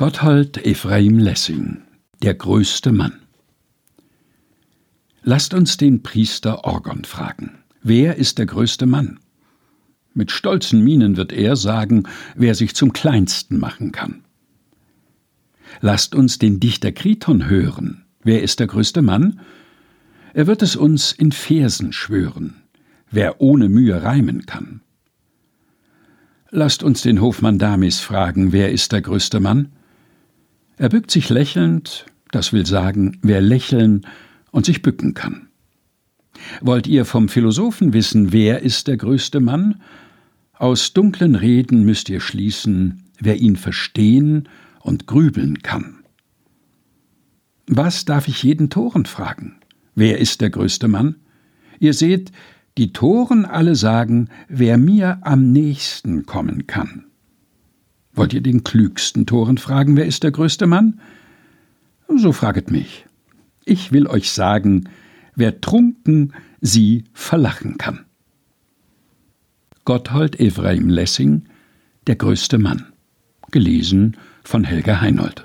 Gotthold Ephraim Lessing Der größte Mann Lasst uns den Priester Orgon fragen. Wer ist der größte Mann? Mit stolzen Mienen wird er sagen, wer sich zum Kleinsten machen kann. Lasst uns den Dichter Kriton hören. Wer ist der größte Mann? Er wird es uns in Versen schwören, wer ohne Mühe reimen kann. Lasst uns den Hofmann Damis fragen, wer ist der größte Mann? Er bückt sich lächelnd, das will sagen, wer lächeln und sich bücken kann. Wollt ihr vom Philosophen wissen, wer ist der größte Mann? Aus dunklen Reden müsst ihr schließen, wer ihn verstehen und grübeln kann. Was darf ich jeden Toren fragen? Wer ist der größte Mann? Ihr seht, die Toren alle sagen, wer mir am nächsten kommen kann. Wollt ihr den klügsten Toren fragen, wer ist der größte Mann? So fraget mich. Ich will euch sagen, wer trunken sie verlachen kann. Gotthold Ephraim Lessing Der größte Mann. Gelesen von Helga Heinold.